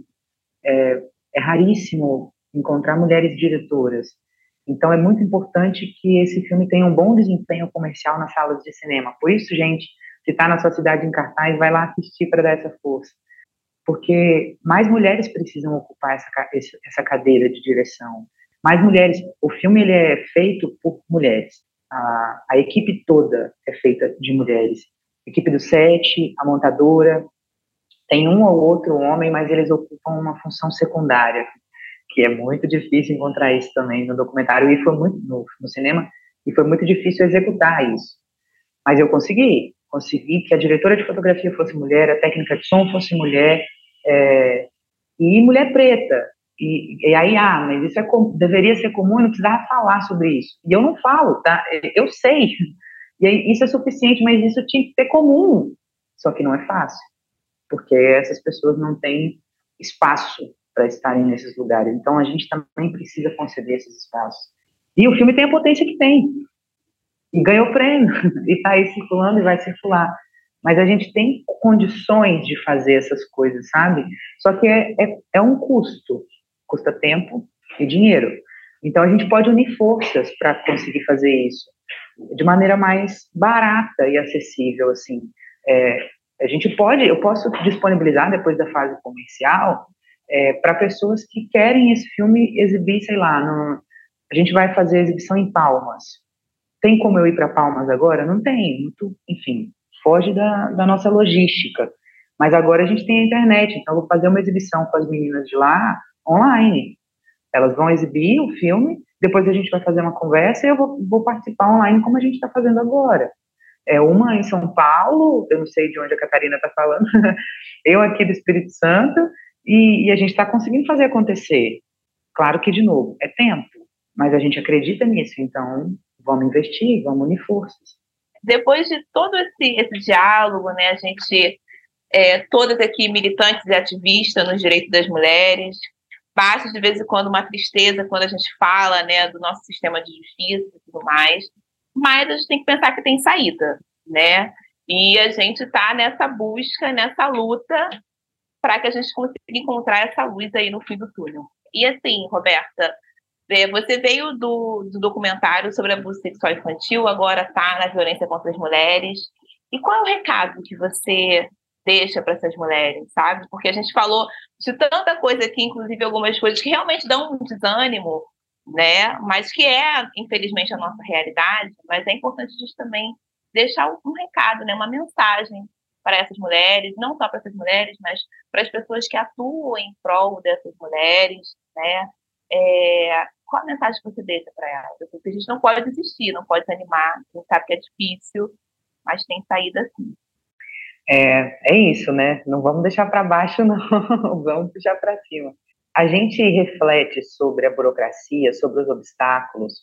É, é raríssimo encontrar mulheres diretoras. Então é muito importante que esse filme tenha um bom desempenho comercial nas salas de cinema. Por isso, gente, se está na sua cidade em cartaz, vai lá assistir para dar essa força. Porque mais mulheres precisam ocupar essa, essa cadeira de direção. Mais mulheres. O filme ele é feito por mulheres. A, a equipe toda é feita de mulheres. A equipe do set, a montadora, tem um ou outro homem, mas eles ocupam uma função secundária. que é muito difícil encontrar isso também no documentário e foi muito no, no cinema e foi muito difícil executar isso. Mas eu consegui, consegui que a diretora de fotografia fosse mulher, a técnica de som fosse mulher é, e mulher preta. E, e, aí, ah, mas isso é deveria ser comum, não precisava falar sobre isso. E eu não falo, tá? Eu sei. E aí, isso é suficiente, mas isso tinha que ser comum. Só que não é fácil, porque essas pessoas não têm espaço para estarem nesses lugares. Então a gente também precisa conceder esses espaços. E o filme tem a potência que tem. E ganhou prêmio, e está aí circulando e vai circular. Mas a gente tem condições de fazer essas coisas, sabe? Só que é, é, é um custo. Custa tempo e dinheiro. Então a gente pode unir forças para conseguir fazer isso de maneira mais barata e acessível, assim. É, a gente pode, eu posso disponibilizar depois da fase comercial é, para pessoas que querem esse filme exibir, sei lá, no, a gente vai fazer exibição em Palmas. Tem como eu ir para Palmas agora? Não tem, muito, enfim, foge da, da nossa logística. Mas agora a gente tem a internet, então eu vou fazer uma exibição com as meninas de lá online. Elas vão exibir o filme, depois a gente vai fazer uma conversa e eu vou, vou participar online como a gente está fazendo agora. É uma em São Paulo, eu não sei de onde a Catarina está falando, eu aqui do Espírito Santo, e, e a gente está conseguindo fazer acontecer. Claro que, de novo, é tempo, mas a gente acredita nisso, então vamos investir, vamos unir forças. Depois de todo esse, esse diálogo, né, a gente, é, todas aqui militantes e ativistas nos direitos das mulheres, bate de vez em quando uma tristeza quando a gente fala né, do nosso sistema de justiça e tudo mais, mas a gente tem que pensar que tem saída, né? E a gente está nessa busca, nessa luta para que a gente consiga encontrar essa luz aí no fim do túnel. E assim, Roberta, é, você veio do, do documentário sobre abuso sexual infantil, agora está na violência contra as mulheres. E qual é o recado que você deixa para essas mulheres, sabe? Porque a gente falou de tanta coisa aqui, inclusive algumas coisas que realmente dão um desânimo, né? Mas que é, infelizmente, a nossa realidade. Mas é importante a gente também deixar um recado, né? Uma mensagem para essas mulheres, não só para essas mulheres, mas para as pessoas que atuam em prol dessas mulheres, né? É, qual a mensagem que você deixa para elas? Porque a gente não pode desistir, não pode desanimar, a gente sabe que é difícil, mas tem saída sim. É, é isso, né? Não vamos deixar para baixo, não, vamos puxar para cima. A gente reflete sobre a burocracia, sobre os obstáculos,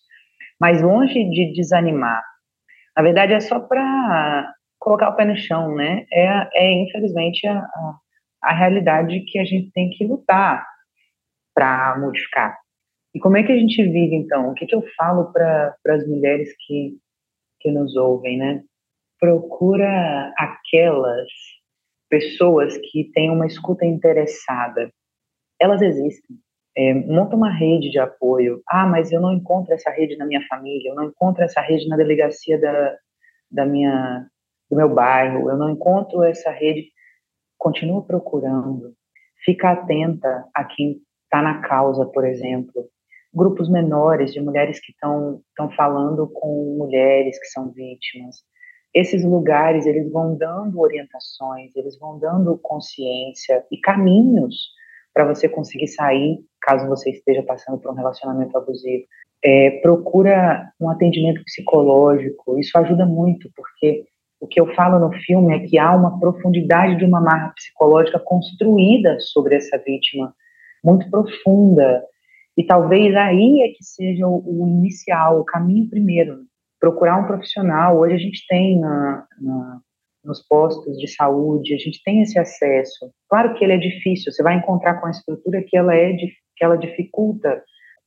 mas longe de desanimar. Na verdade, é só para colocar o pé no chão, né? É, é infelizmente, a, a, a realidade que a gente tem que lutar para modificar. E como é que a gente vive, então? O que, que eu falo para as mulheres que, que nos ouvem, né? Procura aquelas pessoas que têm uma escuta interessada. Elas existem. É, monta uma rede de apoio. Ah, mas eu não encontro essa rede na minha família, eu não encontro essa rede na delegacia da, da minha do meu bairro, eu não encontro essa rede, continua procurando, fica atenta a quem está na causa, por exemplo, grupos menores de mulheres que estão falando com mulheres que são vítimas. Esses lugares, eles vão dando orientações, eles vão dando consciência e caminhos para você conseguir sair, caso você esteja passando por um relacionamento abusivo. É, procura um atendimento psicológico, isso ajuda muito, porque o que eu falo no filme é que há uma profundidade de uma marca psicológica construída sobre essa vítima, muito profunda. E talvez aí é que seja o, o inicial, o caminho primeiro. Procurar um profissional. Hoje a gente tem na, na, nos postos de saúde, a gente tem esse acesso. Claro que ele é difícil, você vai encontrar com a estrutura que ela é que ela dificulta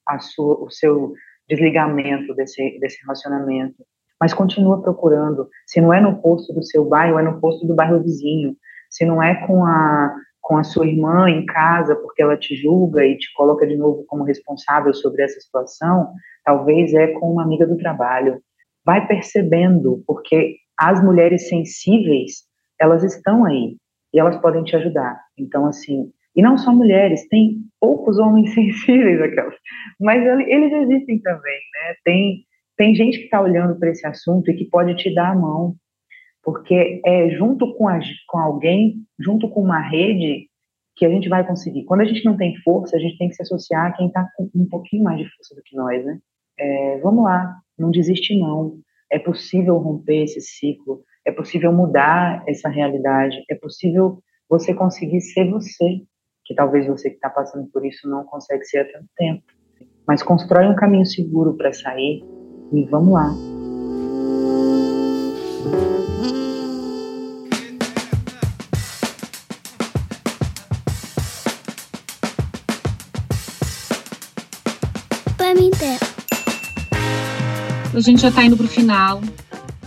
a sua, o seu desligamento desse, desse relacionamento mas continua procurando. Se não é no posto do seu bairro, é no posto do bairro vizinho. Se não é com a, com a sua irmã em casa, porque ela te julga e te coloca de novo como responsável sobre essa situação, talvez é com uma amiga do trabalho. Vai percebendo, porque as mulheres sensíveis, elas estão aí e elas podem te ajudar. Então, assim, e não só mulheres, tem poucos homens sensíveis aquelas, mas eles existem também, né? Tem tem gente que está olhando para esse assunto e que pode te dar a mão, porque é junto com, a, com alguém, junto com uma rede, que a gente vai conseguir. Quando a gente não tem força, a gente tem que se associar a quem está com um pouquinho mais de força do que nós, né? É, vamos lá, não desiste não. É possível romper esse ciclo, é possível mudar essa realidade, é possível você conseguir ser você, que talvez você que está passando por isso não consegue ser há tanto tempo. Mas constrói um caminho seguro para sair e vamos lá. A gente já está indo para o final.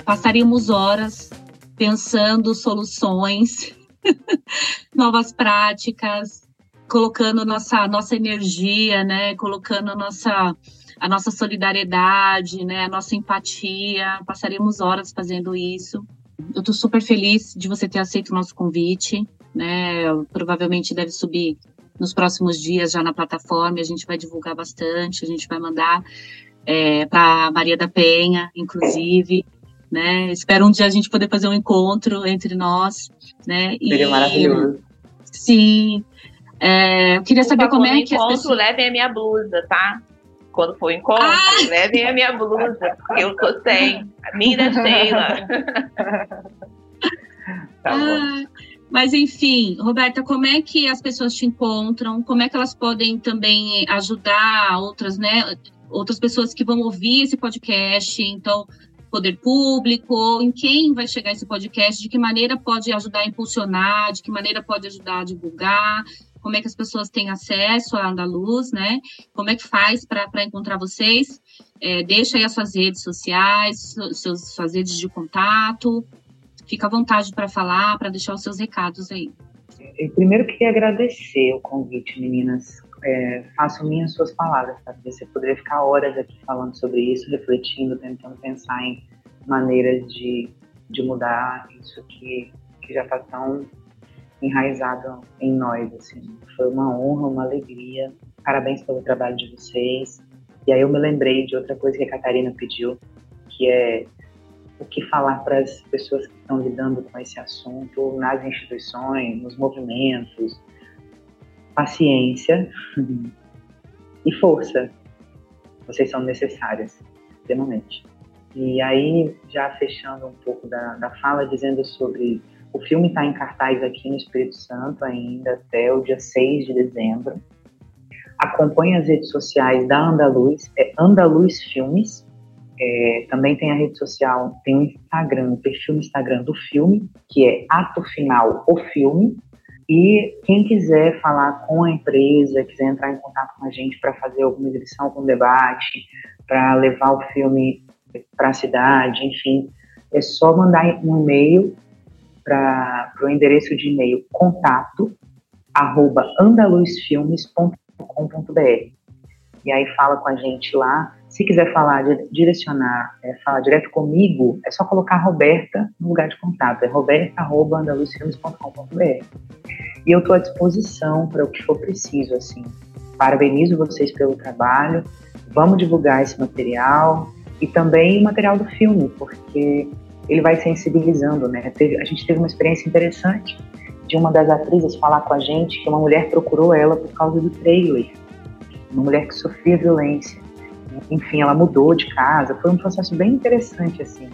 Passaríamos horas pensando soluções, novas práticas, colocando nossa nossa energia, né? Colocando nossa a nossa solidariedade, né? A nossa empatia. Passaríamos horas fazendo isso. Eu estou super feliz de você ter aceito o nosso convite, né? Provavelmente deve subir nos próximos dias já na plataforma. A gente vai divulgar bastante, a gente vai mandar é, para Maria da Penha, inclusive. Né? Espero um dia a gente poder fazer um encontro entre nós, né? Seria e, maravilhoso. Sim. É, eu queria saber como é que encontro, as pessoas... levem a minha blusa, tá? Quando for encontro, ah! levem a minha blusa, porque eu tô sem. A minha da Sheila. tá ah, mas enfim, Roberta, como é que as pessoas te encontram? Como é que elas podem também ajudar outras, né? Outras pessoas que vão ouvir esse podcast, então poder público, em quem vai chegar esse podcast, de que maneira pode ajudar a impulsionar, de que maneira pode ajudar a divulgar, como é que as pessoas têm acesso à Andaluz, né? Como é que faz para encontrar vocês? É, deixa aí as suas redes sociais, seus, suas redes de contato. Fica à vontade para falar, para deixar os seus recados aí. Eu primeiro queria agradecer o convite, meninas é, faço minhas suas palavras, tá? Você poderia ficar horas aqui falando sobre isso, refletindo, tentando pensar em maneiras de, de mudar isso que, que já está tão enraizado em nós, assim. Foi uma honra, uma alegria. Parabéns pelo trabalho de vocês. E aí eu me lembrei de outra coisa que a Catarina pediu, que é o que falar para as pessoas que estão lidando com esse assunto nas instituições, nos movimentos, paciência e força. Vocês são necessárias, extremamente. E aí, já fechando um pouco da, da fala, dizendo sobre. O filme está em cartaz aqui no Espírito Santo ainda até o dia 6 de dezembro. Acompanhe as redes sociais da Andaluz, é Andaluz Filmes. É, também tem a rede social, tem o Instagram, o perfil no Instagram do filme, que é Ato Final o Filme. E quem quiser falar com a empresa, quiser entrar em contato com a gente para fazer alguma exibição, algum debate, para levar o filme para a cidade, enfim, é só mandar um e-mail para o endereço de e-mail contato arroba andaluzfilmes.com.br e aí fala com a gente lá. Se quiser falar, direcionar, é, falar direto comigo, é só colocar Roberta no lugar de contato. É roberta.andaluzfilmes.com.br. E eu estou à disposição para o que for preciso, assim. Parabenizo vocês pelo trabalho. Vamos divulgar esse material e também o material do filme, porque ele vai sensibilizando, né? Teve, a gente teve uma experiência interessante de uma das atrizes falar com a gente que uma mulher procurou ela por causa do trailer uma mulher que sofria violência. Enfim, ela mudou de casa. Foi um processo bem interessante, assim,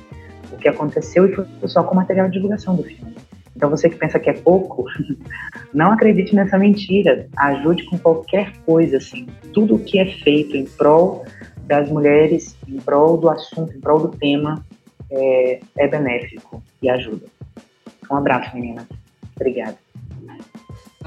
o que aconteceu e foi só com material de divulgação do filme. Então, você que pensa que é pouco, não acredite nessa mentira. Ajude com qualquer coisa, assim. Tudo o que é feito em prol das mulheres, em prol do assunto, em prol do tema, é, é benéfico e ajuda. Um abraço, meninas. Obrigada.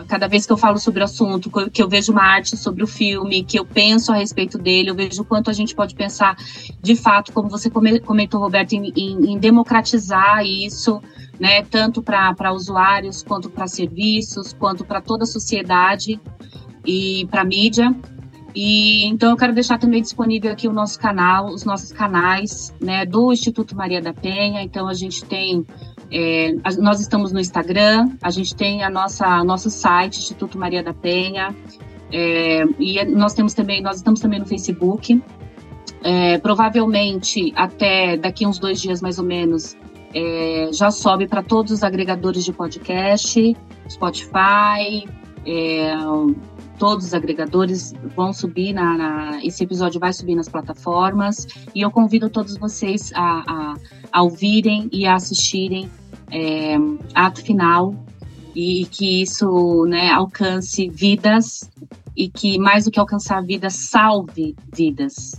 Cada vez que eu falo sobre o assunto, que eu vejo uma arte sobre o filme, que eu penso a respeito dele, eu vejo o quanto a gente pode pensar, de fato, como você comentou, Roberto, em, em, em democratizar isso, né, tanto para usuários, quanto para serviços, quanto para toda a sociedade e para mídia. E então eu quero deixar também disponível aqui o nosso canal, os nossos canais, né, do Instituto Maria da Penha. Então a gente tem é, nós estamos no Instagram, a gente tem a nossa nosso site Instituto Maria da Penha é, e nós temos também nós estamos também no Facebook. É, provavelmente até daqui uns dois dias mais ou menos é, já sobe para todos os agregadores de podcast, Spotify, É, todos os agregadores vão subir na, na, esse episódio vai subir nas plataformas e eu convido todos vocês a, a, a ouvirem e a assistirem é, ato final e que isso né, alcance vidas e que mais do que alcançar vidas salve vidas.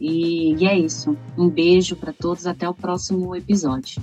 E, e é isso. Um beijo para todos. Até o próximo episódio